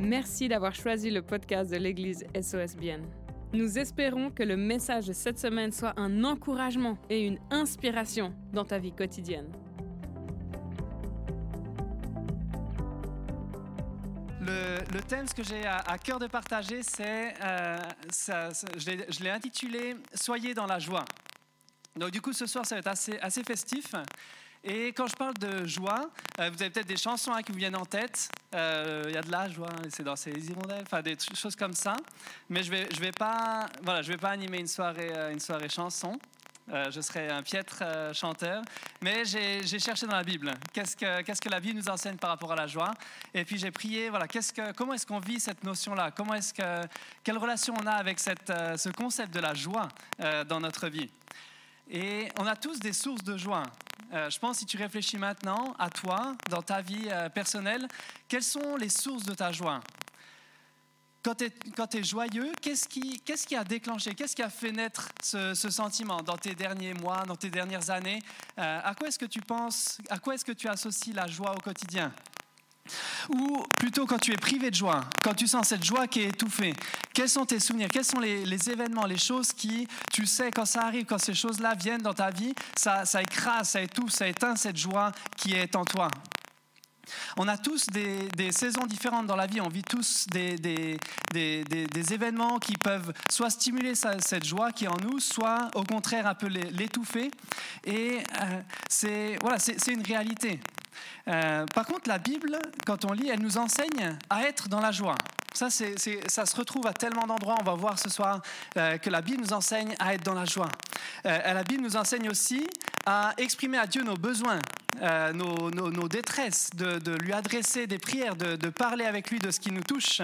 Merci d'avoir choisi le podcast de l'Église SOSBN. Nous espérons que le message de cette semaine soit un encouragement et une inspiration dans ta vie quotidienne. Le, thème, ce que j'ai à, cœur de partager, c'est, euh, je l'ai intitulé Soyez dans la joie. Donc du coup, ce soir, ça va être assez, assez festif. Et quand je parle de joie, euh, vous avez peut-être des chansons hein, qui vous viennent en tête. Euh, il y a de la joie, c'est dans ces hirondelles, enfin des choses comme ça. Mais je vais, vais pas, voilà, vais pas animer une soirée, euh, une soirée chanson. je serai un piètre chanteur. Mais j'ai cherché dans la Bible. Qu'est-ce que, la Bible nous enseigne par rapport à la joie? Et puis j'ai prié. Voilà, comment est-ce qu'on vit cette notion-là? Quelle relation on a avec ce concept de la joie dans notre vie? Et on a tous des sources de joie. Euh, je pense, si tu réfléchis maintenant à toi, dans ta vie euh, personnelle, quelles sont les sources de ta joie? Quand tu es, joyeux, qu'est-ce qui, a déclenché, qu'est-ce qui a fait naître ce, sentiment dans tes derniers mois, dans tes dernières années? Euh, À quoi est-ce que tu penses, à quoi est-ce que tu associes la joie au quotidien? Ou plutôt quand tu es privé de joie, quand tu sens cette joie qui est étouffée, quels sont tes souvenirs? Quels sont les, événements, les choses qui, tu sais, quand ça arrive, quand ces choses-là viennent dans ta vie, ça, écrase, ça étouffe, ça éteint cette joie qui est en toi? On a tous des, saisons différentes dans la vie, on vit tous des, des événements qui peuvent soit stimuler cette joie qui est en nous, soit au contraire un peu l'étouffer. Et euh, c'est voilà, une réalité. Euh, par contre, la Bible, quand on lit, elle nous enseigne à être dans la joie. Ça, ça se retrouve à tellement d'endroits. On va voir ce soir euh, que la Bible nous enseigne à être dans la joie. Euh, la Bible nous enseigne aussi à exprimer à Dieu nos besoins, nos, détresses, de, lui adresser des prières, de, de, parler avec lui de ce qui nous touche.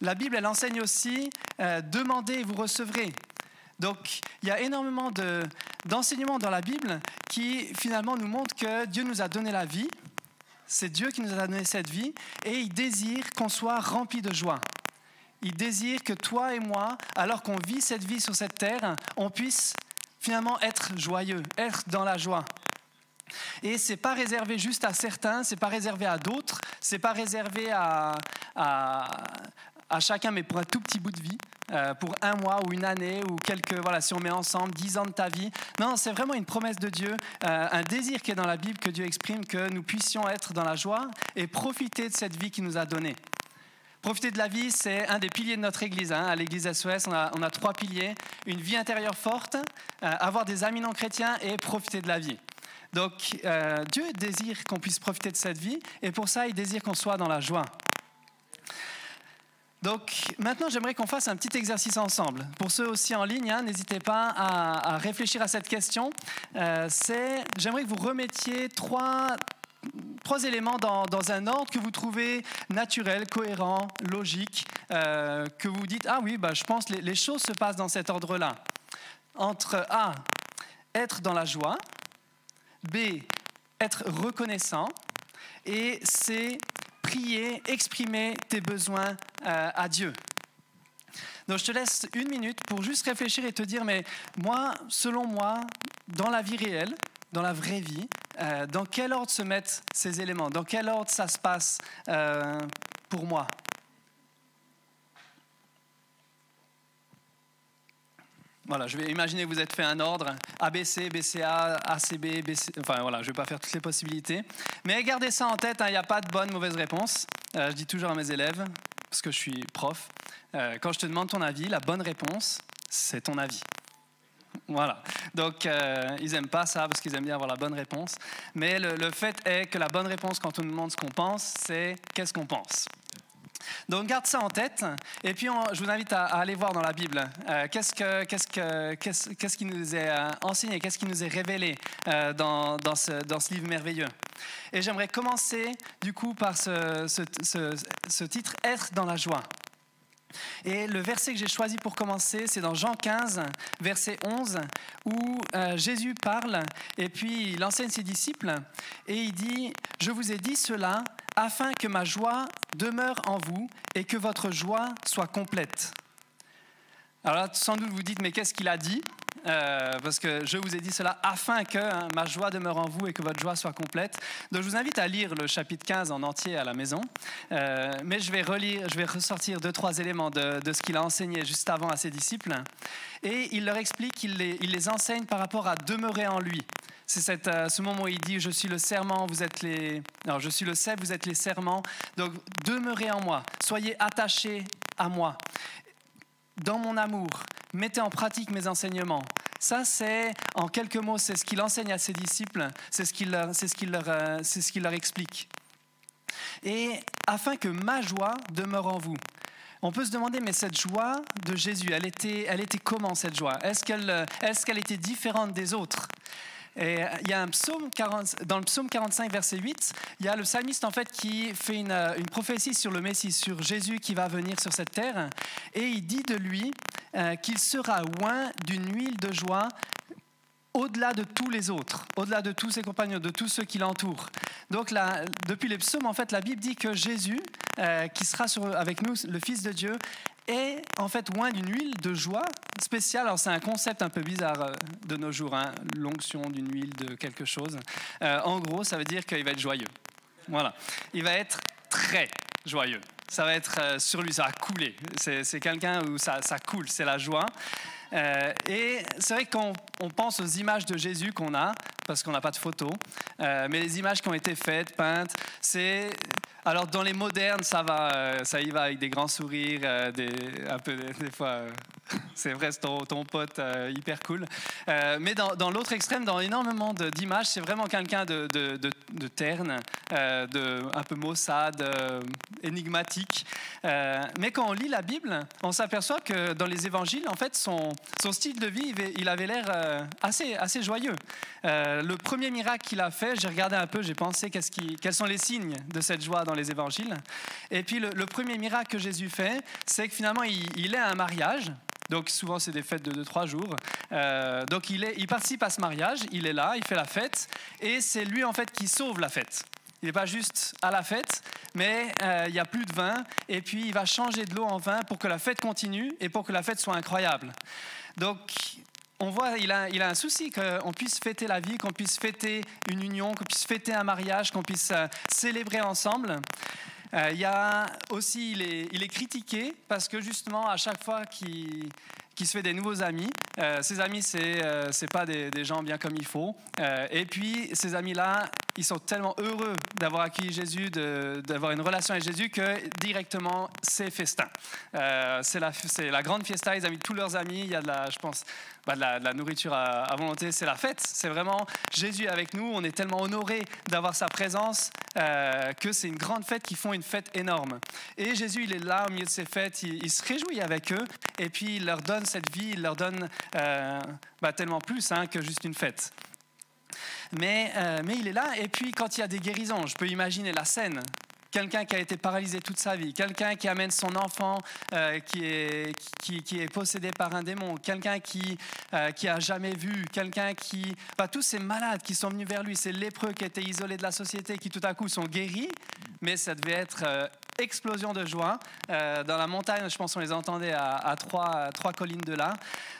La Bible, elle enseigne aussi demandez et vous recevrez. Donc, il y a énormément d'enseignements dans la Bible qui finalement nous montrent que Dieu nous a donné la vie, c'est Dieu qui nous a donné cette vie, et il désire qu'on soit rempli de joie. Il désire que toi et moi, alors qu'on vit cette vie sur cette terre, on puisse finalement être joyeux, être dans la joie. Et c'est pas réservé juste à certains, c'est pas réservé à d'autres, c'est pas réservé à, à chacun, mais pour un tout petit bout de vie, euh, pour un mois ou une année ou quelques, voilà, si on met ensemble dix ans de ta vie. Non, c'est vraiment une promesse de Dieu, euh, un désir qui est dans la Bible que Dieu exprime, que nous puissions être dans la joie et profiter de cette vie qu'il nous a donnée. Profiter de la vie, c'est un des piliers de notre Église. Hein. À l'Église SOS, on a, on a, trois piliers. Une vie intérieure forte, euh, avoir des amis non chrétiens et profiter de la vie. Donc Dieu désire qu'on puisse profiter de cette vie et pour ça, il désire qu'on soit dans la joie. Donc maintenant, j'aimerais qu'on fasse un petit exercice ensemble. Pour ceux aussi en ligne, hein, n'hésitez pas à, réfléchir à cette question. Euh, j'aimerais que vous remettiez trois, éléments dans, un ordre que vous trouvez naturel, cohérent, logique, euh, que vous dites, ah oui, bah, je pense les, les choses se passent dans cet ordre-là. Entre A, être dans la joie, B, être reconnaissant, et C, prier, exprimer tes besoins euh, à Dieu. Donc je te laisse une minute pour juste réfléchir et te dire, mais moi, selon moi, dans la vie réelle, dans la vraie vie, euh, dans quel ordre se mettent ces éléments? Dans quel ordre ça se passe euh, pour moi? Voilà, je vais imaginer que vous êtes fait un ordre ABC, BCA, ACB, BC, enfin voilà, je ne vais pas faire toutes les possibilités. Mais gardez ça en tête, hein, il n'y a pas de bonne, mauvaise réponse. Euh, je dis toujours à mes élèves, parce que je suis prof, euh, quand je te demande ton avis, la bonne réponse, c'est ton avis. Voilà. Donc, euh, ils n'aiment pas ça parce qu'ils aiment bien avoir la bonne réponse. Mais le, le fait est que la bonne réponse, quand on nous demande ce qu'on pense, c'est qu'est-ce qu'on pense. Donc garde ça en tête. Et puis je vous invite à, aller voir dans la Bible euh, qu'est-ce, que, qu'est-ce, que, qu'est-ce, qui nous est euh, enseigné, qu'est-ce qui nous est révélé euh, dans, dans, ce, dans, ce, livre merveilleux. Et j'aimerais commencer du coup par ce, ce, ce, titre Être dans la joie. Et le verset que j'ai choisi pour commencer, c'est dans Jean 15, verset 11, où Jésus parle et puis il enseigne ses disciples et il dit, je vous ai dit cela afin que ma joie demeure en vous et que votre joie soit complète. Alors là, sans doute vous dites, mais qu'est-ce qu'il a dit euh, parce que je vous ai dit cela afin que hein, ma joie demeure en vous et que votre joie soit complète. Donc je vous invite à lire le chapitre 15 en entier à la maison, euh, mais je vais relire, je vais ressortir deux, trois éléments de, ce qu'il a enseigné juste avant à ses disciples. Et il leur explique qu'il il les enseigne par rapport à demeurer en lui. C'est euh, ce moment où il dit Je suis le serment, vous êtes les. Non, je suis le cep, vous êtes les serments. Donc demeurez en moi, soyez attachés à moi. Dans mon amour, mettez en pratique mes enseignements. Ça, c'est, en quelques mots, c'est ce qu'il enseigne à ses disciples, c'est ce qu'il leur, euh, explique. Et afin que ma joie demeure en vous. On peut se demander, mais cette joie de Jésus, elle était, comment cette joie? Qu'elle, est-ce qu'elle était différente des autres? Et il y a un psaume 40, dans le psaume 45, verset 8, il y a le psalmiste en fait qui fait une, une, prophétie sur le Messie, sur Jésus qui va venir sur cette terre, et il dit de lui euh, qu'il sera loin d'une huile de joie au-delà de tous les autres, au-delà de tous ses compagnons, de tous ceux qui l'entourent. Donc là, depuis les psaumes, en fait, la Bible dit que Jésus, euh, qui sera avec nous, le Fils de Dieu, est en fait loin d'une huile de joie spéciale. Alors c'est un concept un peu bizarre euh, de nos jours, hein, l'onction d'une huile de quelque chose. Euh, en gros, ça veut dire qu'il va être joyeux. Voilà, il va être très joyeux. Ça va être euh, sur lui, ça va couler. C'est quelqu'un où ça, ça coule, c'est la joie. et c'est vrai qu'on on pense aux images de Jésus qu'on a, parce qu'on n'a pas de photos, mais les images qui ont été faites, peintes, c'est alors dans les modernes, ça va, euh, ça y va avec des grands sourires, euh, des, un peu des, fois, euh, c'est vrai, c'est ton, pote hyper cool. mais dans, l'autre extrême, dans énormément d'images, c'est vraiment quelqu'un de, terne, de un peu maussade, énigmatique. mais quand on lit la Bible, on s'aperçoit que dans les évangiles, en fait, son, style de vie, il avait l'air assez, assez joyeux. le premier miracle qu'il a fait, j'ai regardé un peu, j'ai pensé quels sont les signes de cette joie dans les évangiles. Et puis le, premier miracle que Jésus fait, c'est que finalement il, est à un mariage. Donc souvent c'est des fêtes de 2-3 jours. Euh, donc il, participe à ce mariage, il est là, il fait la fête, et c'est lui en fait qui sauve la fête. Il n'est pas juste à la fête, mais euh, il n'y a plus de vin, et puis il va changer de l'eau en vin pour que la fête continue et pour que la fête soit incroyable. Donc on voit, il a, un souci qu'on puisse fêter la vie, qu'on puisse fêter une union, qu'on puisse fêter un mariage, qu'on puisse euh, célébrer ensemble. Euh, il y a aussi, il est, il est, critiqué parce que justement, à chaque fois qu'il se fait des nouveaux amis. Euh, ces amis, ce n'est c'est pas des, gens bien comme il faut. et puis, ces amis-là, ils sont tellement heureux d'avoir accueilli Jésus, d'avoir une relation avec Jésus, que directement, c'est festin. c'est la, la, grande fiesta, ils invitent tous leurs amis, il y a de la, je pense, bah, de, la, nourriture à, volonté, c'est la fête. C'est vraiment Jésus avec nous. On est tellement honoré d'avoir sa présence euh, que c'est une grande fête qui font une fête énorme. Et Jésus, il est là au milieu de ces fêtes, il, se réjouit avec eux et puis il leur donne cette vie, il leur donne euh, bah, tellement plus hein, que juste une fête. Mais, euh, mais il est là, et puis quand il y a des guérisons, je peux imaginer la scène quelqu'un qui a été paralysé toute sa vie, quelqu'un qui amène son enfant euh, qui, est, possédé par un démon, quelqu'un qui, euh, qui a jamais vu, quelqu'un qui... Bah, tous ces malades qui sont venus vers lui, ces lépreux qui étaient isolés de la société, qui tout à coup sont guéris, mais ça devait être euh, explosion de joie. dans la montagne, je pense qu'on les entendait à, à, trois, trois collines de là.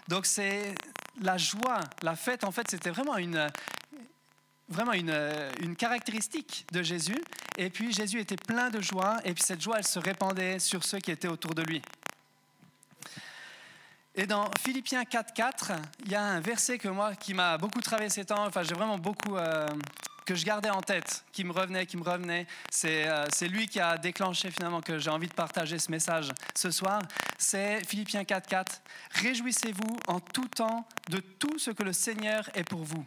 Donc c'est la joie, la fête, en fait, c'était vraiment une, vraiment euh, une, caractéristique de Jésus. Et puis Jésus était plein de joie, et puis cette joie, elle se répandait sur ceux qui étaient autour de lui. Et dans Philippiens 4.4, il y a un verset que moi, qui m'a beaucoup travaillé ces temps, enfin j'ai vraiment beaucoup, euh, que je gardais en tête, qui me revenait, qui me revenait. Euh, c'est lui qui a déclenché finalement que j'ai envie de partager ce message ce soir. C'est Philippiens 4.4. Réjouissez-vous en tout temps de tout ce que le Seigneur est pour vous.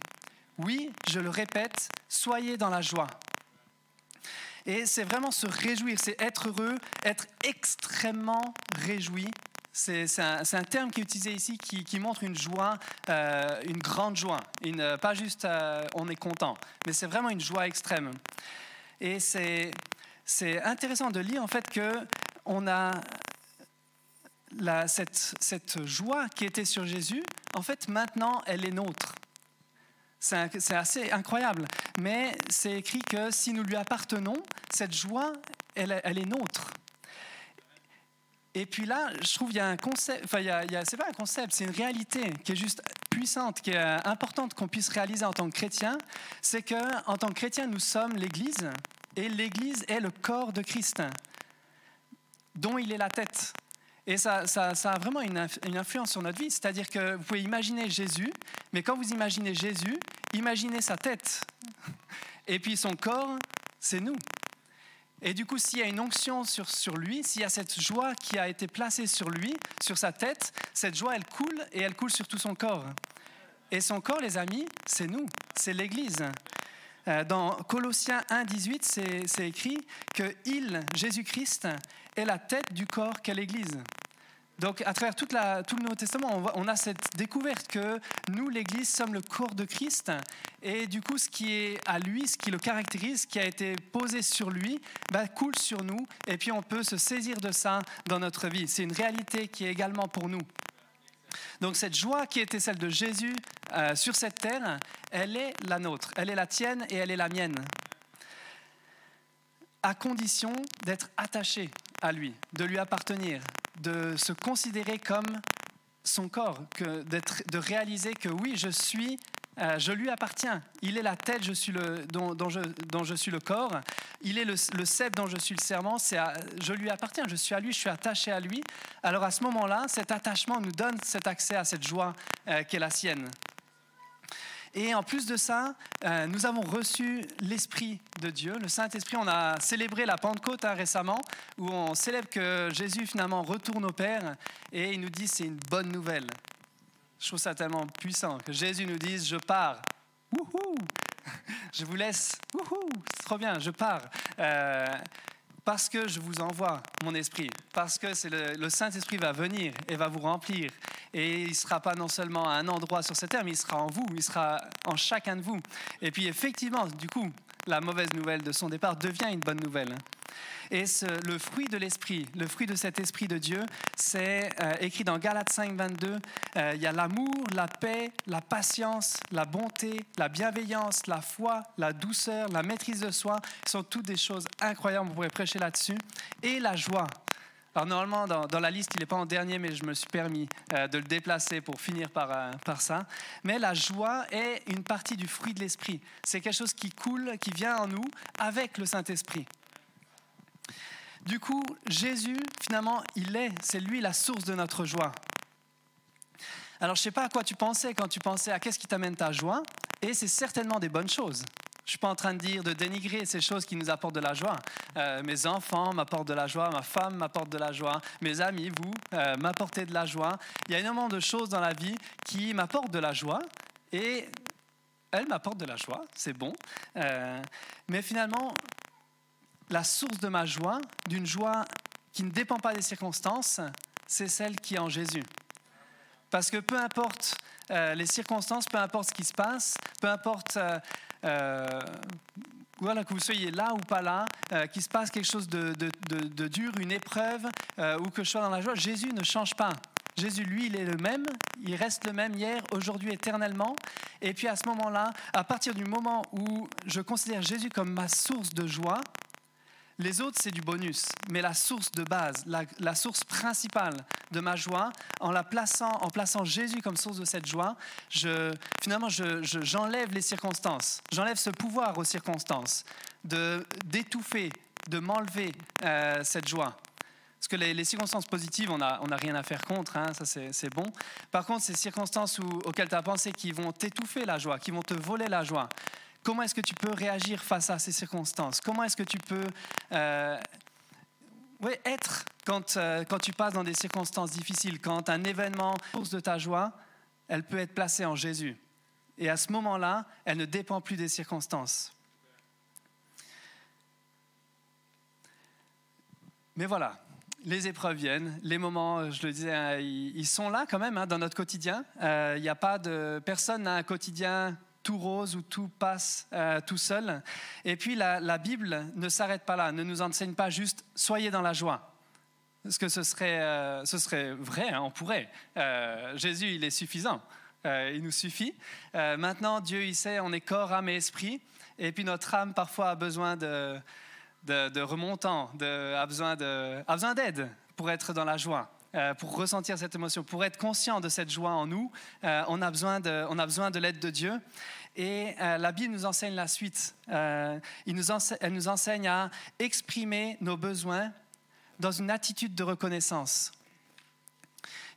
Oui, je le répète, soyez dans la joie. Et c'est vraiment se réjouir, c'est être heureux, être extrêmement réjoui. C'est un, terme qui est utilisé ici qui, montre une joie, euh, une grande joie. Une, pas juste euh, on est content, mais c'est vraiment une joie extrême. Et c'est intéressant de lire en fait que on a cette joie qui était sur Jésus, en fait maintenant elle est nôtre. C'est assez incroyable. Mais c'est écrit que si nous lui appartenons, cette joie, elle, est nôtre. Et puis là, je trouve qu'il y a un concept, enfin, il y c'est pas un concept, c'est une réalité qui est juste puissante, qui est importante qu'on puisse réaliser en tant que chrétien, c'est que en tant que chrétien, nous sommes l'Église et l'Église est le corps de Christ, dont il est la tête. Et ça, ça, a vraiment une, une, influence sur notre vie. C'est-à-dire que vous pouvez imaginer Jésus, mais quand vous imaginez Jésus, imaginez sa tête. Et puis son corps, c'est nous. Et du coup, s'il y a une onction sur, sur lui, s'il y a cette joie qui a été placée sur lui, sur sa tête, cette joie, elle coule et elle coule sur tout son corps. Et son corps, les amis, c'est nous, c'est l'Église. Euh, dans Colossiens 1, 18, c'est écrit que il, Jésus-Christ, est la tête du corps qu'est l'Église. Donc, à travers tout le Nouveau Testament, on, a cette découverte que nous, l'Église, sommes le corps de Christ. Et du coup, ce qui est à lui, ce qui le caractérise, ce qui a été posé sur lui, bah, coule sur nous. Et puis, on peut se saisir de ça dans notre vie. C'est une réalité qui est également pour nous. Donc, cette joie qui était celle de Jésus euh, sur cette terre, elle est la nôtre. Elle est la tienne et elle est la mienne. À condition d'être attaché à lui, de lui appartenir, de se considérer comme son corps, que de réaliser que oui, je suis, euh, je lui appartiens. Il est la tête je suis le, dont, je, dont, je, suis le corps. Il est le, le dont je suis le serment. C'est je lui appartiens, je suis à lui, je suis attaché à lui. Alors à ce moment-là, cet attachement nous donne cet accès à cette joie euh, qui est la sienne. Et en plus de ça, euh, nous avons reçu l'Esprit de Dieu, le Saint-Esprit. On a célébré la Pentecôte hein, récemment, où on célèbre que Jésus finalement retourne au Père, et il nous dit c'est une bonne nouvelle. Je trouve ça tellement puissant que Jésus nous dise je pars. Wouhou je vous laisse. Wouhou C'est trop bien, je pars. Euh, parce que je vous envoie mon esprit, parce que c'est le, le Saint-Esprit va venir et va vous remplir. Et il ne sera pas non seulement à un endroit sur cette terre, mais il sera en vous, il sera en chacun de vous. Et puis effectivement, du coup, la mauvaise nouvelle de son départ devient une bonne nouvelle. Et le fruit de l'esprit, le fruit de cet esprit de Dieu, c'est euh, écrit dans Galates 5, 22. Euh, il y a l'amour, la paix, la patience, la bonté, la bienveillance, la foi, la douceur, la maîtrise de soi. Ce sont toutes des choses incroyables, on pourrait prêcher là-dessus. Et la joie. Alors normalement, dans, la liste, il n'est pas en dernier, mais je me suis permis euh, de le déplacer pour finir par, par ça. Mais la joie est une partie du fruit de l'esprit. C'est quelque chose qui coule, qui vient en nous avec le Saint-Esprit. Du coup, Jésus, finalement, il est, c'est lui la source de notre joie. Alors, je ne sais pas à quoi tu pensais quand tu pensais à qu'est-ce qui t'amène ta joie, et c'est certainement des bonnes choses. Je ne suis pas en train de dire, de dénigrer ces choses qui nous apportent de la joie. Euh, mes enfants m'apportent de la joie, ma femme m'apporte de la joie, mes amis, vous, euh, m'apportez de la joie. Il y a énormément de choses dans la vie qui m'apportent de la joie, et elles m'apportent de la joie, c'est bon. Euh, mais finalement, la source de ma joie, d'une joie qui ne dépend pas des circonstances, c'est celle qui est en Jésus. Parce que peu importe euh, les circonstances, peu importe ce qui se passe, peu importe euh, euh, voilà, que vous soyez là ou pas là, qu'il se passe quelque chose de, de dur, une épreuve, ou que je sois dans la joie, Jésus ne change pas. Jésus, lui, il est le même, il reste le même hier, aujourd'hui, éternellement. Et puis à ce moment-là, à partir du moment où je considère Jésus comme ma source de joie, les autres, c'est du bonus, mais la source de base, la, source principale de ma joie, en la plaçant, en plaçant Jésus comme source de cette joie, finalement, j'enlève les circonstances, j'enlève ce pouvoir aux circonstances de d'étouffer, de m'enlever euh, cette joie. Parce que les, circonstances positives, on n'a on a rien à faire contre, hein, ça c'est bon. Par contre, ces circonstances auxquelles tu as pensé qui vont t'étouffer la joie, qui vont te voler la joie, Comment est-ce que tu peux réagir face à ces circonstances? Comment est-ce que tu peux euh, être quand, euh, quand tu passes dans des circonstances difficiles, quand un événement, source de ta joie, elle peut être placée en Jésus? Et à ce moment-là, elle ne dépend plus des circonstances. Mais voilà, les épreuves viennent, les moments, je le disais, hein, ils, sont là quand même hein, dans notre quotidien. Euh, il n'y a pas de personne n'a un quotidien tout rose où tout passe euh, tout seul. Et puis la, Bible ne s'arrête pas là, ne nous enseigne pas juste soyez dans la joie. Parce que ce serait, euh, ce serait vrai, hein, on pourrait. Euh, Jésus, il est suffisant. il nous suffit. maintenant, Dieu, il sait, on est corps, âme et esprit. Et puis notre âme, parfois, a besoin de, de, remontant, de, a besoin d'aide pour être dans la joie. Euh, pour ressentir cette émotion, pour être conscient de cette joie en nous, euh, on a besoin de, on a besoin de l'aide de Dieu. Et la Bible nous enseigne la suite. elle nous enseigne à exprimer nos besoins dans une attitude de reconnaissance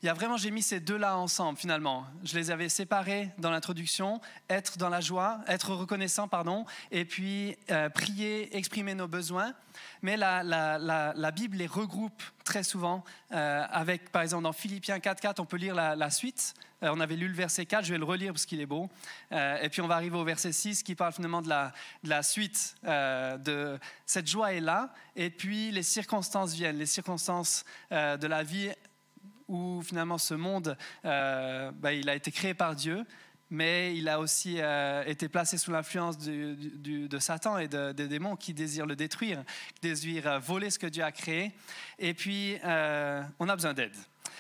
il y a vraiment, j'ai mis ces deux-là ensemble finalement. Je les avais séparés dans l'introduction, être dans la joie, être reconnaissant, pardon, et puis euh, prier, exprimer nos besoins. Mais la, Bible les regroupe très souvent euh, avec, par exemple, dans Philippiens 4.4, on peut lire la, suite. Euh, on avait lu le verset 4, je vais le relire parce qu'il est beau. et puis on va arriver au verset 6 qui parle finalement de la, de la suite. de cette joie est là, et puis les circonstances viennent, les circonstances de la vie où finalement ce monde, euh, bah, il a été créé par Dieu, mais il a aussi euh, été placé sous l'influence de Satan et des démons qui désirent le détruire, qui désirent euh, voler ce que Dieu a créé. Et puis, on a besoin d'aide.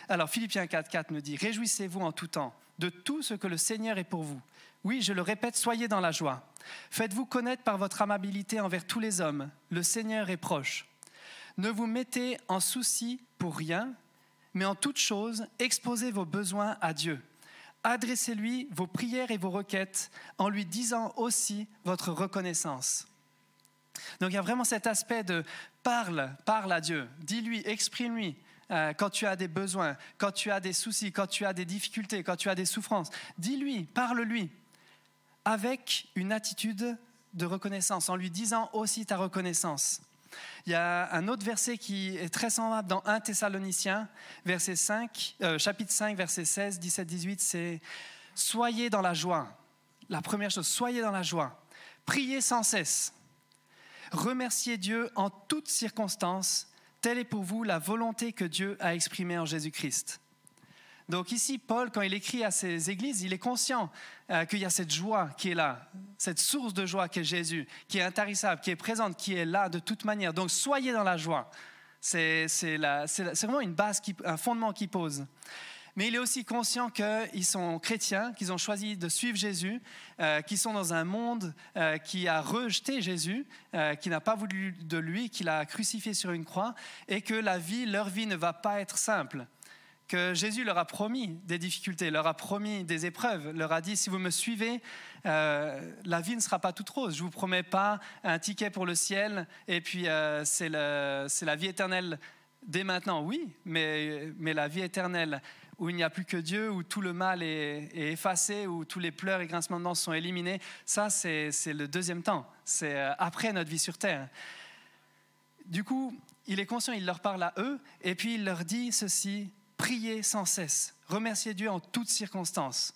Alors, Philippiens 4.4 me dit, Réjouissez-vous en tout temps de tout ce que le Seigneur est pour vous. Oui, je le répète, soyez dans la joie. Faites-vous connaître par votre amabilité envers tous les hommes. Le Seigneur est proche. Ne vous mettez en souci pour rien, mais en toute chose, exposez vos besoins à Dieu. Adressez-lui vos prières et vos requêtes en lui disant aussi votre reconnaissance. Donc il y a vraiment cet aspect de parle, parle à Dieu, dis-lui, exprime-lui. Euh, quand tu as des besoins, quand tu as des soucis, quand tu as des difficultés, quand tu as des souffrances, dis-lui, parle-lui, avec une attitude de reconnaissance, en lui disant aussi ta reconnaissance. Il y a un autre verset qui est très semblable dans 1 Thessaloniciens, verset 5, euh, chapitre 5, verset 16, 17, 18, c'est Soyez dans la joie. La première chose, soyez dans la joie. Priez sans cesse. Remerciez Dieu en toutes circonstances. Telle est pour vous la volonté que Dieu a exprimée en Jésus-Christ. Donc ici, Paul, quand il écrit à ces églises, il est conscient euh, qu'il y a cette joie qui est là, cette source de joie qui est Jésus, qui est intarissable, qui est présente, qui est là de toute manière. Donc soyez dans la joie. C'est vraiment une base, un fondement qu'il pose. Mais il est aussi conscient qu'ils sont chrétiens, qu'ils ont choisi de suivre Jésus, euh, qu'ils sont dans un monde euh, qui a rejeté Jésus, qui n'a pas voulu de lui, qui l'a crucifié sur une croix, et que la vie, leur vie ne va pas être simple que Jésus leur a promis des difficultés, leur a promis des épreuves, leur a dit, si vous me suivez, euh, la vie ne sera pas toute rose. Je ne vous promets pas un ticket pour le ciel et puis euh, c'est la vie éternelle dès maintenant, oui, mais, la vie éternelle où il n'y a plus que Dieu, où tout le mal est, effacé, où tous les pleurs et grincements de dents sont éliminés, ça c'est le deuxième temps, c'est euh, après notre vie sur terre. Du coup, il est conscient, il leur parle à eux, et puis il leur dit ceci, priez sans cesse, remerciez Dieu en toutes circonstances.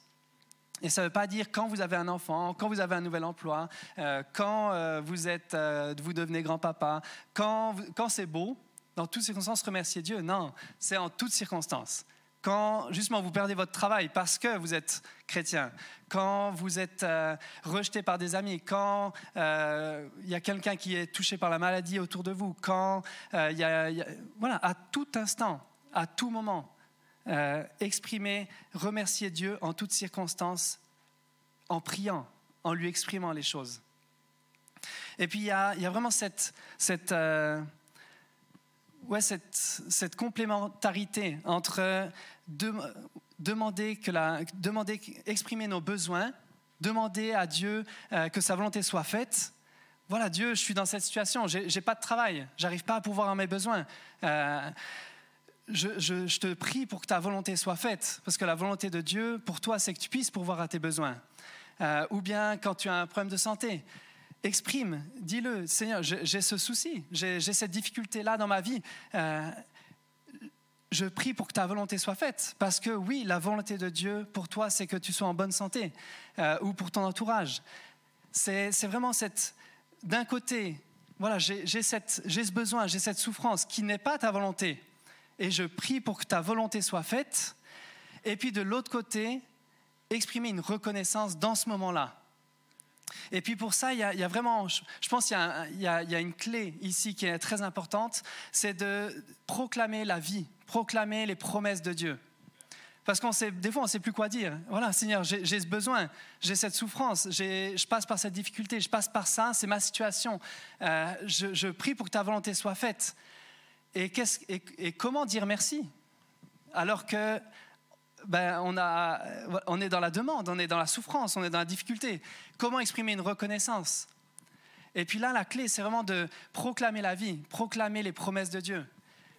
Et ça ne veut pas dire quand vous avez un enfant, quand vous avez un nouvel emploi, euh, quand euh, vous, êtes, euh, vous devenez grand-papa, quand, quand c'est beau, dans toutes circonstances, remerciez Dieu. Non, c'est en toutes circonstances. Quand justement vous perdez votre travail parce que vous êtes chrétien, quand vous êtes rejeté par des amis, quand il y a quelqu'un qui est touché par la maladie autour de vous, quand il y, a, voilà, à tout instant, à tout moment, euh, exprimer, remercier Dieu en toutes circonstances, en priant, en lui exprimant les choses. Et puis il y a, vraiment cette, euh, ouais, cette, complémentarité entre demander, que la, demander, exprimer nos besoins, demander à Dieu euh, que sa volonté soit faite. Voilà, Dieu, je suis dans cette situation, j'ai pas de travail, j'arrive pas à pouvoir à mes besoins je, te prie pour que ta volonté soit faite, parce que la volonté de Dieu pour toi, c'est que tu puisses pourvoir à tes besoins. Euh, ou bien quand tu as un problème de santé, exprime, dis-le, Seigneur, j'ai ce souci, j'ai cette difficulté-là dans ma vie. Euh, je prie pour que ta volonté soit faite, parce que oui, la volonté de Dieu pour toi, c'est que tu sois en bonne santé, euh, ou pour ton entourage. C'est vraiment cette, d'un côté, voilà, j'ai ce besoin, j'ai cette souffrance qui n'est pas ta volonté, et je prie pour que ta volonté soit faite. Et puis de l'autre côté, exprimer une reconnaissance dans ce moment-là. Et puis pour ça, il y a, vraiment, je, pense qu'il y, a une clé ici qui est très importante, c'est de proclamer la vie, proclamer les promesses de Dieu. Parce qu'on sait, des fois, on ne sait plus quoi dire. Voilà, Seigneur, j'ai ce besoin, j'ai cette souffrance, je passe par cette difficulté, je passe par ça, c'est ma situation. Euh, je, prie pour que ta volonté soit faite. Et, comment dire merci alors que ben, on, a, on est dans la demande, on est dans la souffrance, on est dans la difficulté. Comment exprimer une reconnaissance? Et puis là, la clé, c'est vraiment de proclamer la vie, proclamer les promesses de Dieu.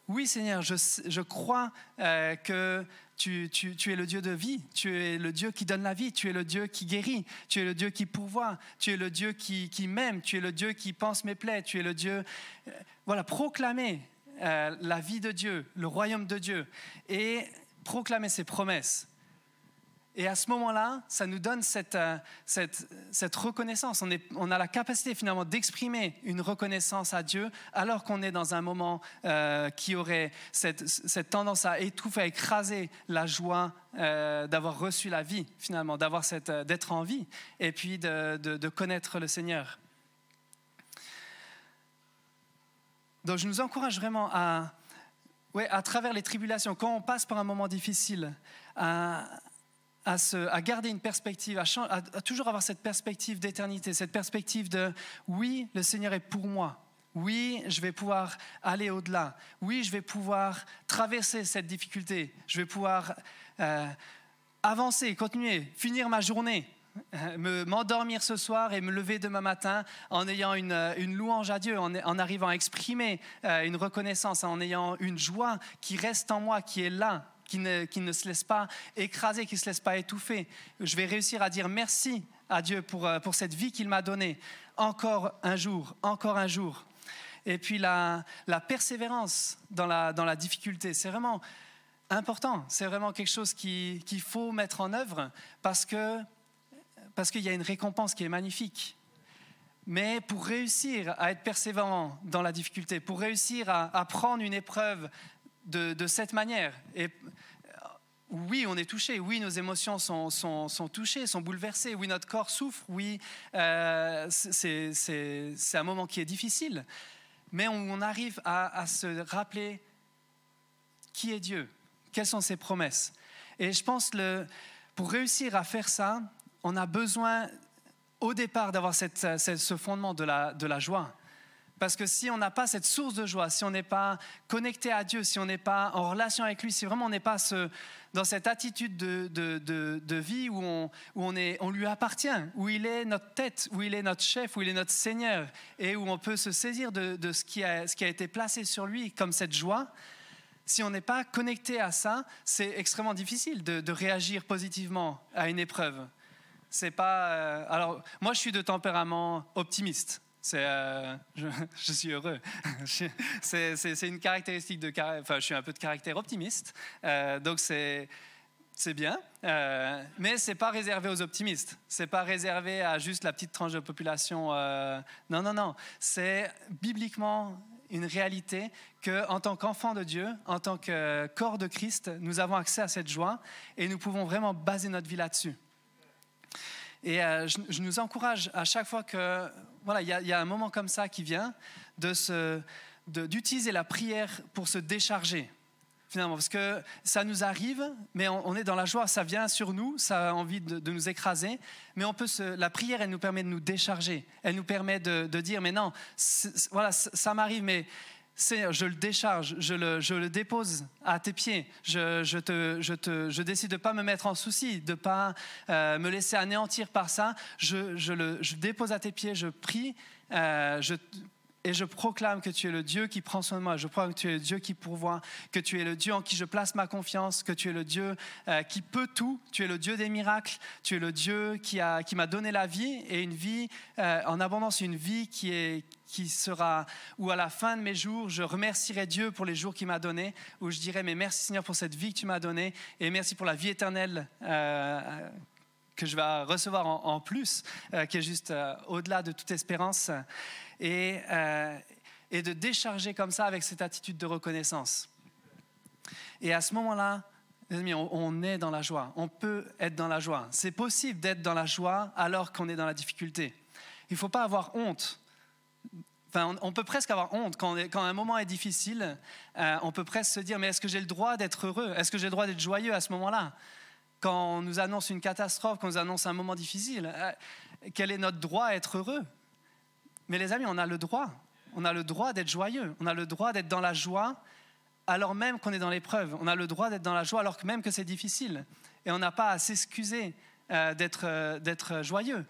Oui, Seigneur, je, je crois euh, que tu, tu, tu, es le Dieu de vie, tu es le Dieu qui donne la vie, tu es le Dieu qui guérit, tu es le Dieu qui pourvoit, tu es le Dieu qui, qui m'aime, tu es le Dieu qui pense mes plaies, tu es le Dieu... Euh, voilà, proclamer euh, la vie de Dieu, le royaume de Dieu, et proclamer ses promesses. Et à ce moment-là, ça nous donne cette, euh, cette, reconnaissance. On, a la capacité finalement d'exprimer une reconnaissance à Dieu alors qu'on est dans un moment euh, qui aurait cette, cette, tendance à étouffer, à écraser la joie d'avoir reçu la vie finalement, d'avoir d'être en vie et puis de, de connaître le Seigneur. Donc je nous encourage vraiment à, ouais, à travers les tribulations, quand on passe par un moment difficile, à, se, à garder une perspective, à toujours avoir cette perspective d'éternité, cette perspective de oui, le Seigneur est pour moi. Oui, je vais pouvoir aller au-delà. Oui, je vais pouvoir traverser cette difficulté. Je vais pouvoir euh, avancer, continuer, finir ma journée, m'endormir ce soir et me lever demain matin en ayant une, une louange à Dieu, en, arrivant à exprimer euh, une reconnaissance, en ayant une joie qui reste en moi, qui est là, qui ne, qui ne, se laisse pas écraser, qui ne se laisse pas étouffer. Je vais réussir à dire merci à Dieu pour, euh, pour cette vie qu'il m'a donnée. Encore un jour, encore un jour. Et puis la, la persévérance dans la, dans la difficulté, c'est vraiment important. C'est vraiment quelque chose qu'il qui faut mettre en œuvre parce que parce qu'il y a une récompense qui est magnifique. Mais pour réussir à être persévérant dans la difficulté, pour réussir à, prendre une épreuve de, cette manière. Oui, on est touché, oui, nos émotions sont, touchées, sont bouleversées, oui, notre corps souffre, oui, euh, c'est un moment qui est difficile, mais on, on arrive à, à, se rappeler qui est Dieu, quelles sont ses promesses. Et je pense que pour réussir à faire ça, on a besoin au départ d'avoir ce fondement de la, joie. Parce que si on n'a pas cette source de joie, si on n'est pas connecté à Dieu, si on n'est pas en relation avec lui, si vraiment on n'est pas dans cette attitude de, vie où, on, lui appartient, où il est notre tête, où il est notre chef, où il est notre Seigneur, et où on peut se saisir de, ce, qui a, ce qui a été placé sur lui comme cette joie, si on n'est pas connecté à ça, c'est extrêmement difficile de, réagir positivement à une épreuve. C'est pas. Euh, alors, moi, je suis de tempérament optimiste. C'est, euh, je, suis heureux. c'est, une caractéristique de, enfin, je suis un peu de caractère optimiste, euh, donc c'est, c'est bien. Mais c'est pas réservé aux optimistes. C'est pas réservé à juste la petite tranche de population. Non, non, non. C'est bibliquement une réalité que, en tant qu'enfant de Dieu, en tant que corps de Christ, nous avons accès à cette joie et nous pouvons vraiment baser notre vie là-dessus. Et euh, je, nous encourage à chaque fois que voilà, il y, a un moment comme ça qui vient de se, d'utiliser la prière pour se décharger. Finalement, parce que ça nous arrive, mais on, est dans la joie, ça vient sur nous, ça a envie de, nous écraser, mais on peut la prière, elle nous permet de nous décharger, elle nous permet de, de dire, mais non, voilà, ça m'arrive, mais Seigneur, je le décharge, je le, dépose à tes pieds. Je, décide de ne pas me mettre en souci, de ne pas euh, me laisser anéantir par ça. Je, le dépose à tes pieds, je prie, euh, et je proclame que tu es le Dieu qui prend soin de moi. Je proclame que tu es le Dieu qui pourvoit, que tu es le Dieu en qui je place ma confiance, que tu es le Dieu euh, qui peut tout. Tu es le Dieu des miracles. Tu es le Dieu qui m'a donné la vie et une vie en abondance, une vie qui est qui sera, où à la fin de mes jours, je remercierai Dieu pour les jours qu'il m'a donnés, où je dirai, mais merci Seigneur pour cette vie que tu m'as donnée, et merci pour la vie éternelle euh, que je vais recevoir en, plus, euh, qui est juste euh, au-delà de toute espérance, et, de décharger comme ça avec cette attitude de reconnaissance. Et à ce moment-là, amis, on est dans la joie, on peut être dans la joie. C'est possible d'être dans la joie alors qu'on est dans la difficulté. Il ne faut pas avoir honte On, peut presque avoir honte quand, un moment est difficile. Euh, on peut presque se dire mais est-ce que j'ai le droit d'être heureux? Est-ce que j'ai le droit d'être joyeux à ce moment-là? Quand on nous annonce une catastrophe, quand on nous annonce un moment difficile, euh, quel est notre droit à être heureux? Mais les amis, on a le droit. On a le droit d'être joyeux. On a le droit d'être dans la joie alors même qu'on est dans l'épreuve. On a le droit d'être dans la joie alors que même que c'est difficile. Et on n'a pas à s'excuser euh, d'être joyeux.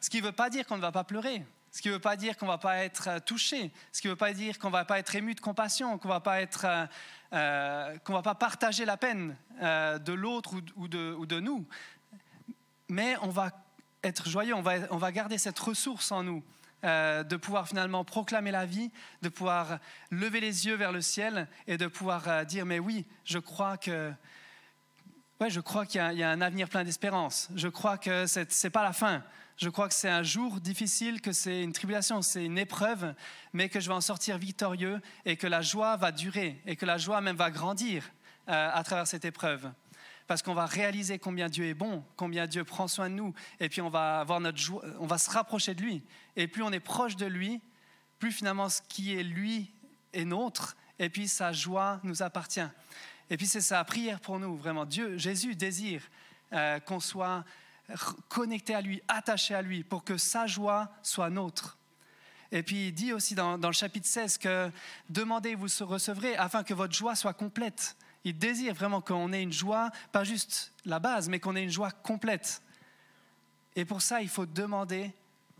Ce qui ne veut pas dire qu'on ne va pas pleurer. Ce qui ne veut pas dire qu'on ne va pas être euh, touché. Ce qui ne veut pas dire qu'on ne va pas être ému de compassion, qu'on ne va pas être... qu'on va pas partager la peine de l'autre ou, de, ou de nous. Mais on va être joyeux, on va, on va garder cette ressource en nous. de pouvoir finalement proclamer la vie, de pouvoir lever les yeux vers le ciel et de pouvoir dire mais oui, je crois que ouais, je crois qu'il y, a un avenir plein d'espérance. Je crois que ce n'est pas la fin. Je crois que c'est un jour difficile, que c'est une tribulation, c'est une épreuve, mais que je vais en sortir victorieux et que la joie va durer et que la joie même va grandir euh, à travers cette épreuve. Parce qu'on va réaliser combien Dieu est bon, combien Dieu prend soin de nous, et puis on va avoir notre joie, on va se rapprocher de lui. Et plus on est proche de lui, plus finalement ce qui est lui est nôtre, et puis sa joie nous appartient. Et puis c'est sa prière pour nous, vraiment. Dieu, Jésus désire euh, qu'on soit connecté à lui, attaché à lui, pour que sa joie soit nôtre. Et puis il dit aussi dans, le chapitre 16 que demandez, vous recevrez, afin que votre joie soit complète. Il désire vraiment qu'on ait une joie, pas juste la base, mais qu'on ait une joie complète. Et pour ça, il faut demander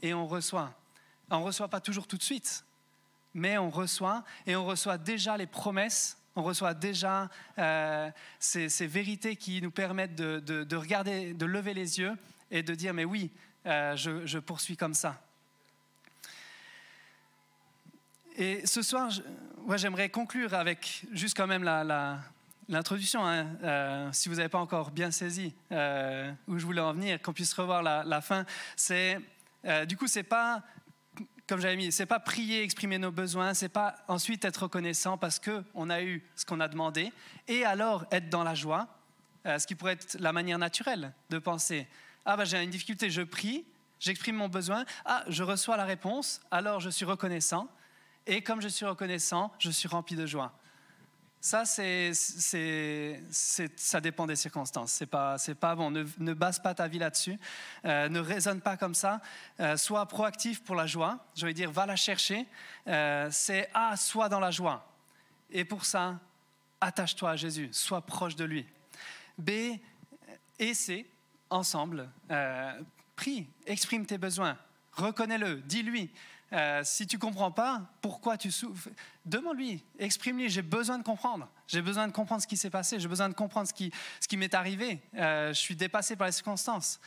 et on reçoit. On ne reçoit pas toujours tout de suite, mais on reçoit et on reçoit déjà les promesses on reçoit déjà euh, ces, vérités qui nous permettent de, regarder, de lever les yeux et de dire, mais oui, euh, je, poursuis comme ça. Et ce soir, j'aimerais conclure avec juste quand même l'introduction, hein. euh, si vous n'avez pas encore bien saisi où je voulais en venir, qu'on puisse revoir la, fin. C'est, du coup, c'est pas comme j'avais mis, c'est pas prier, exprimer nos besoins, c'est pas ensuite être reconnaissant parce que on a eu ce qu'on a demandé, et alors être dans la joie, euh, ce qui pourrait être la manière naturelle de penser. Ah bah j'ai une difficulté, je prie, j'exprime mon besoin, ah je reçois la réponse, alors je suis reconnaissant, et comme je suis reconnaissant, je suis rempli de joie. Ça, c'est, ça dépend des circonstances. C'est pas, c'est pas bon. Ne, base pas ta vie là-dessus. Euh, ne raisonne pas comme ça. Euh, sois proactif pour la joie. Je vais dire, va la chercher. Euh, c'est A, sois dans la joie. Et pour ça, attache-toi à Jésus. Sois proche de lui. B et C, ensemble, prie, exprime tes besoins. Reconnais-le, dis-lui. Euh, si tu comprends pas pourquoi tu souffres, demande-lui, exprime-lui. J'ai besoin de comprendre. J'ai besoin de comprendre ce qui s'est passé. J'ai besoin de comprendre ce qui, ce qui m'est arrivé. Euh, je suis dépassé par les circonstances.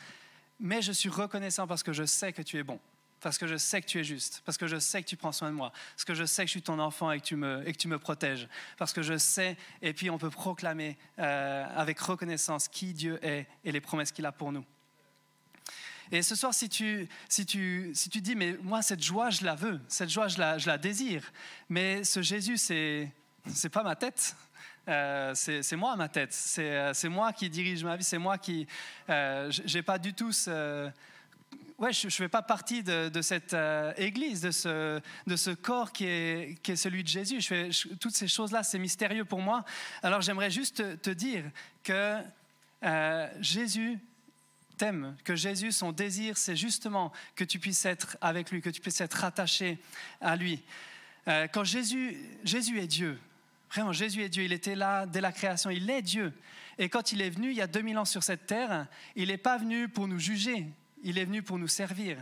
Mais je suis reconnaissant parce que je sais que tu es bon. Parce que je sais que tu es juste. Parce que je sais que tu prends soin de moi. Parce que je sais que je suis ton enfant et que tu me, et que tu me protèges. Parce que je sais, et puis on peut proclamer euh, avec reconnaissance qui Dieu est et les promesses qu'il a pour nous. Et ce soir, si tu, si tu, si tu dis, mais moi, cette joie, je la veux, cette joie, je la, je la désire, mais ce Jésus, c'est n'est pas ma tête. Euh, c'est moi ma tête, c'est moi qui dirige ma vie, c'est moi qui... Euh, j'ai pas du tout ce... Ouais, je ne fais pas partie de, cette euh, église, de ce, de ce corps qui est, qui est celui de Jésus. Je fais, toutes ces choses-là, c'est mystérieux pour moi. Alors j'aimerais juste te, te, dire que euh, Jésus t'aime, que Jésus, son désir, c'est justement que tu puisses être avec lui, que tu puisses être rattaché à lui. Euh, quand Jésus, Jésus est Dieu, vraiment Jésus est Dieu, il était là dès la création, il est Dieu. Et quand il est venu il y a 2000 ans sur cette terre, il n'est pas venu pour nous juger, il est venu pour nous servir.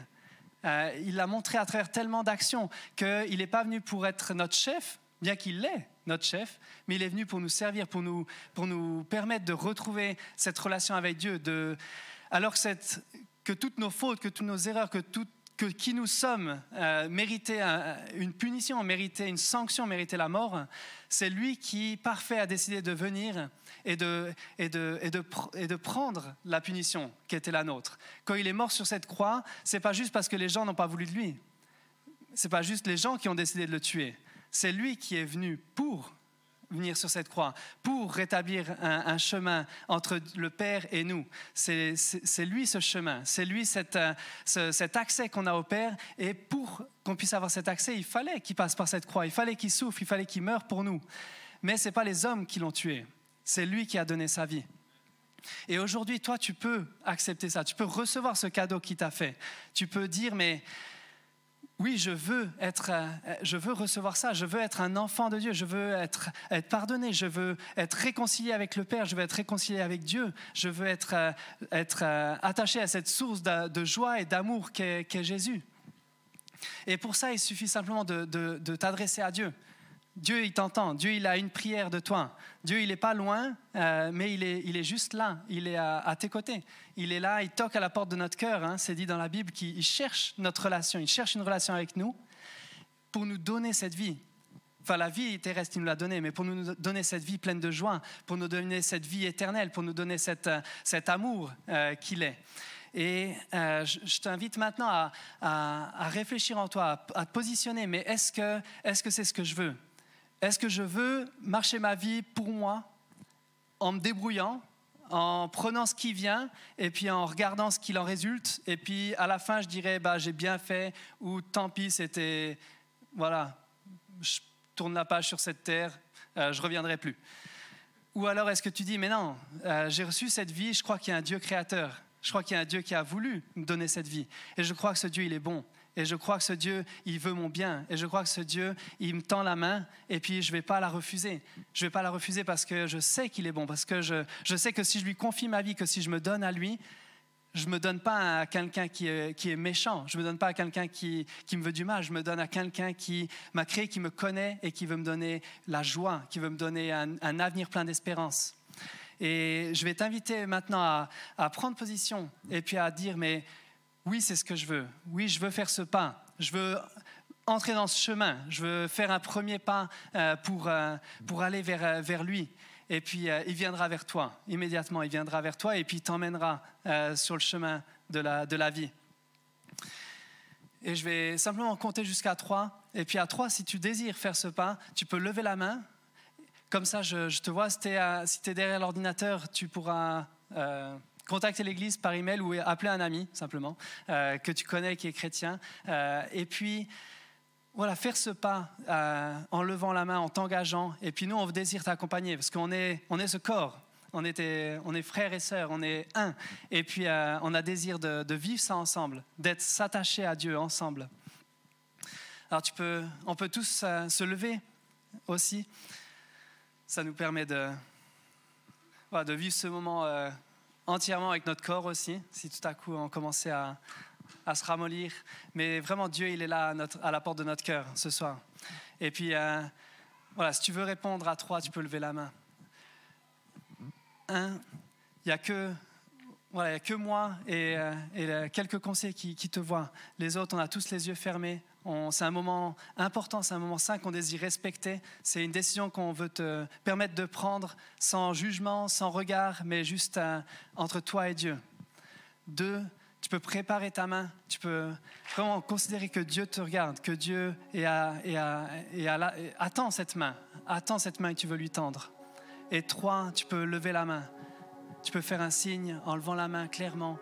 Euh, il l'a montré à travers tellement d'actions qu'il n'est pas venu pour être notre chef, bien qu'il l'est, notre chef, mais il est venu pour nous servir, pour nous, pour nous permettre de retrouver cette relation avec Dieu, de, alors que, toutes nos fautes, que toutes nos erreurs, que, qui nous sommes euh, méritaient une punition, méritait une sanction, méritait la mort, c'est lui qui, parfait, a décidé de venir et de, et de, prendre la punition qui était la nôtre. Quand il est mort sur cette croix, c'est pas juste parce que les gens n'ont pas voulu de lui. C'est pas juste les gens qui ont décidé de le tuer. C'est lui qui est venu pour venir sur cette croix, pour rétablir un, chemin entre le Père et nous. C'est lui ce chemin, c'est lui euh, cet accès qu'on a au Père. Et pour qu'on puisse avoir cet accès, il fallait qu'il passe par cette croix, il fallait qu'il souffre, il fallait qu'il meure pour nous. Mais ce n'est pas les hommes qui l'ont tué, c'est lui qui a donné sa vie. Et aujourd'hui, toi, tu peux accepter ça, tu peux recevoir ce cadeau qu'il t'a fait. Tu peux dire, mais oui, je veux, être, euh, je veux recevoir ça, je veux être un enfant de Dieu, je veux être, pardonné, je veux être réconcilié avec le Père, je veux être réconcilié avec Dieu, je veux être, euh, euh, attaché à cette source de, joie et d'amour qu'est Jésus. Et pour ça, il suffit simplement de t'adresser à Dieu. Dieu, il t'entend. Dieu, il a une prière de toi. Dieu, il n'est pas loin, euh, mais il est, il est juste là. Il est à, tes côtés. Il est là, il toque à la porte de notre cœur. Hein. C'est dit dans la Bible qu'il cherche notre relation. Il cherche une relation avec nous pour nous donner cette vie. Enfin, la vie terrestre, il nous l'a donnée, mais pour nous donner cette vie pleine de joie, pour nous donner cette vie éternelle, pour nous donner cette, cet amour euh, qu'il est. Et euh, je, t'invite maintenant à, à, réfléchir en toi, à, te positionner. Mais est-ce que est-ce que c'est ce que je veux? Est-ce que je veux marcher ma vie pour moi, en me débrouillant, en prenant ce qui vient et puis en regardant ce qu'il en résulte Et puis à la fin, je dirais, bah, j'ai bien fait ou tant pis, c'était. Voilà, je tourne la page sur cette terre, euh, je reviendrai plus. Ou alors est-ce que tu dis, mais non, euh, j'ai reçu cette vie, je crois qu'il y a un Dieu créateur. Je crois qu'il y a un Dieu qui a voulu me donner cette vie. Et je crois que ce Dieu, il est bon. Et je crois que ce Dieu, il veut mon bien. Et je crois que ce Dieu, il me tend la main et puis je ne vais pas la refuser. Je ne vais pas la refuser parce que je sais qu'il est bon, parce que je, je, sais que si je lui confie ma vie, que si je me donne à lui, je ne me donne pas à quelqu'un qui est, qui est, méchant, je ne me donne pas à quelqu'un qui, qui, me veut du mal, je me donne à quelqu'un qui m'a créé, qui me connaît et qui veut me donner la joie, qui veut me donner un, un avenir plein d'espérance. Et je vais t'inviter maintenant à, à prendre position et puis à dire, mais oui, c'est ce que je veux. Oui, je veux faire ce pas. Je veux entrer dans ce chemin. Je veux faire un premier pas euh, pour, euh, pour aller vers, euh, vers lui. Et puis, il viendra vers toi. Immédiatement, il viendra vers toi et puis il t'emmènera sur le chemin de la, de la vie. Et je vais simplement compter jusqu'à trois. Et puis à trois, si tu désires faire ce pas, tu peux lever la main. Comme ça, je, te vois. Si tu es, derrière l'ordinateur, tu pourras contacter l'église par email ou appeler un ami simplement euh, que tu connais qui est chrétien. Euh, et puis voilà, faire ce pas euh, en levant la main, en t'engageant. Et puis nous, on désire t'accompagner parce qu'on est, on est ce corps. On, était, on est frères et sœurs, on est un. Et puis on a désir de, vivre ça ensemble, d'être s'attacher à Dieu ensemble. Alors tu peux, on peut tous se lever aussi. Ça nous permet de, de vivre ce moment entièrement avec notre corps aussi, si tout à coup on commençait à, se ramollir. Mais vraiment, Dieu, il est là à, la porte de notre cœur ce soir. Et puis, euh, voilà, si tu veux répondre à trois, tu peux lever la main. Un, il n'y a que voilà, il a que moi et, euh, et quelques conseillers qui, qui, te voient. Les autres, on a tous les yeux fermés. C'est un moment important, c'est un moment sain qu'on désire respecter. C'est une décision qu'on veut te permettre de prendre sans jugement, sans regard, mais juste euh, entre toi et Dieu. Deux, tu peux préparer ta main, tu peux vraiment considérer que Dieu te regarde, que Dieu est à, attend cette main, attend cette main que tu veux lui tendre. Et trois, tu peux lever la main, tu peux faire un signe en levant la main clairement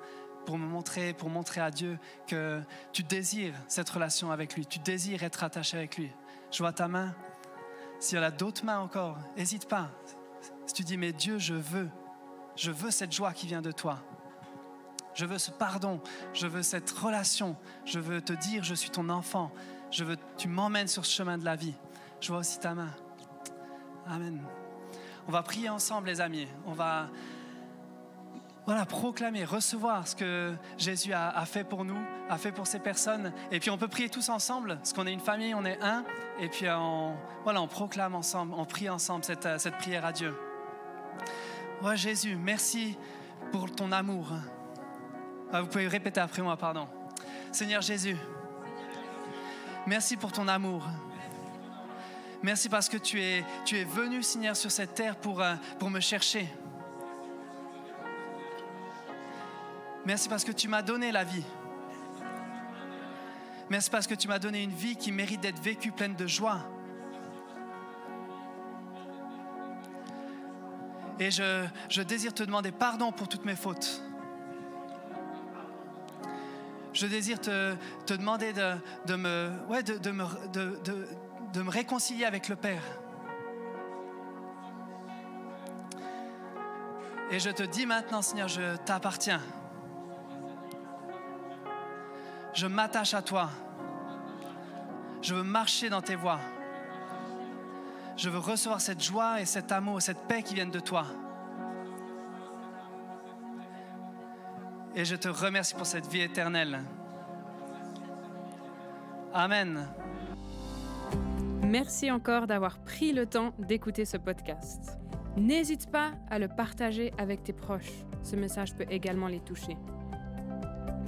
pour me montrer, pour montrer à Dieu que tu désires cette relation avec lui, tu désires être attaché avec lui. Je vois ta main. S'il y en a d'autres mains encore, n'hésite pas. Si tu dis, mais Dieu, je veux, je veux cette joie qui vient de toi. Je veux ce pardon, je veux cette relation, je veux te dire, je suis ton enfant, je veux, tu m'emmènes sur ce chemin de la vie. Je vois aussi ta main. Amen. On va prier ensemble, les amis. On va voilà, proclamer, recevoir ce que Jésus a, fait pour nous, a fait pour ces personnes. Et puis on peut prier tous ensemble, parce qu'on est une famille, on est un. Et puis on, voilà, on proclame ensemble, on prie ensemble cette, cette prière à Dieu. Ouais, Jésus, merci pour ton amour. Vous pouvez répéter après moi, pardon. Seigneur Jésus, merci pour ton amour. Merci parce que tu es, tu es venu, Seigneur, sur cette terre pour, euh, pour me chercher. Merci parce que tu m'as donné la vie. Merci parce que tu m'as donné une vie qui mérite d'être vécue pleine de joie. Et je, désire te demander pardon pour toutes mes fautes. Je désire te, demander de me réconcilier avec le Père. Et je te dis maintenant, Seigneur, je t'appartiens je m'attache à toi. Je veux marcher dans tes voies. Je veux recevoir cette joie et cet amour, cette paix qui viennent de toi. Et je te remercie pour cette vie éternelle. Amen. Merci encore d'avoir pris le temps d'écouter ce podcast. N'hésite pas à le partager avec tes proches. Ce message peut également les toucher.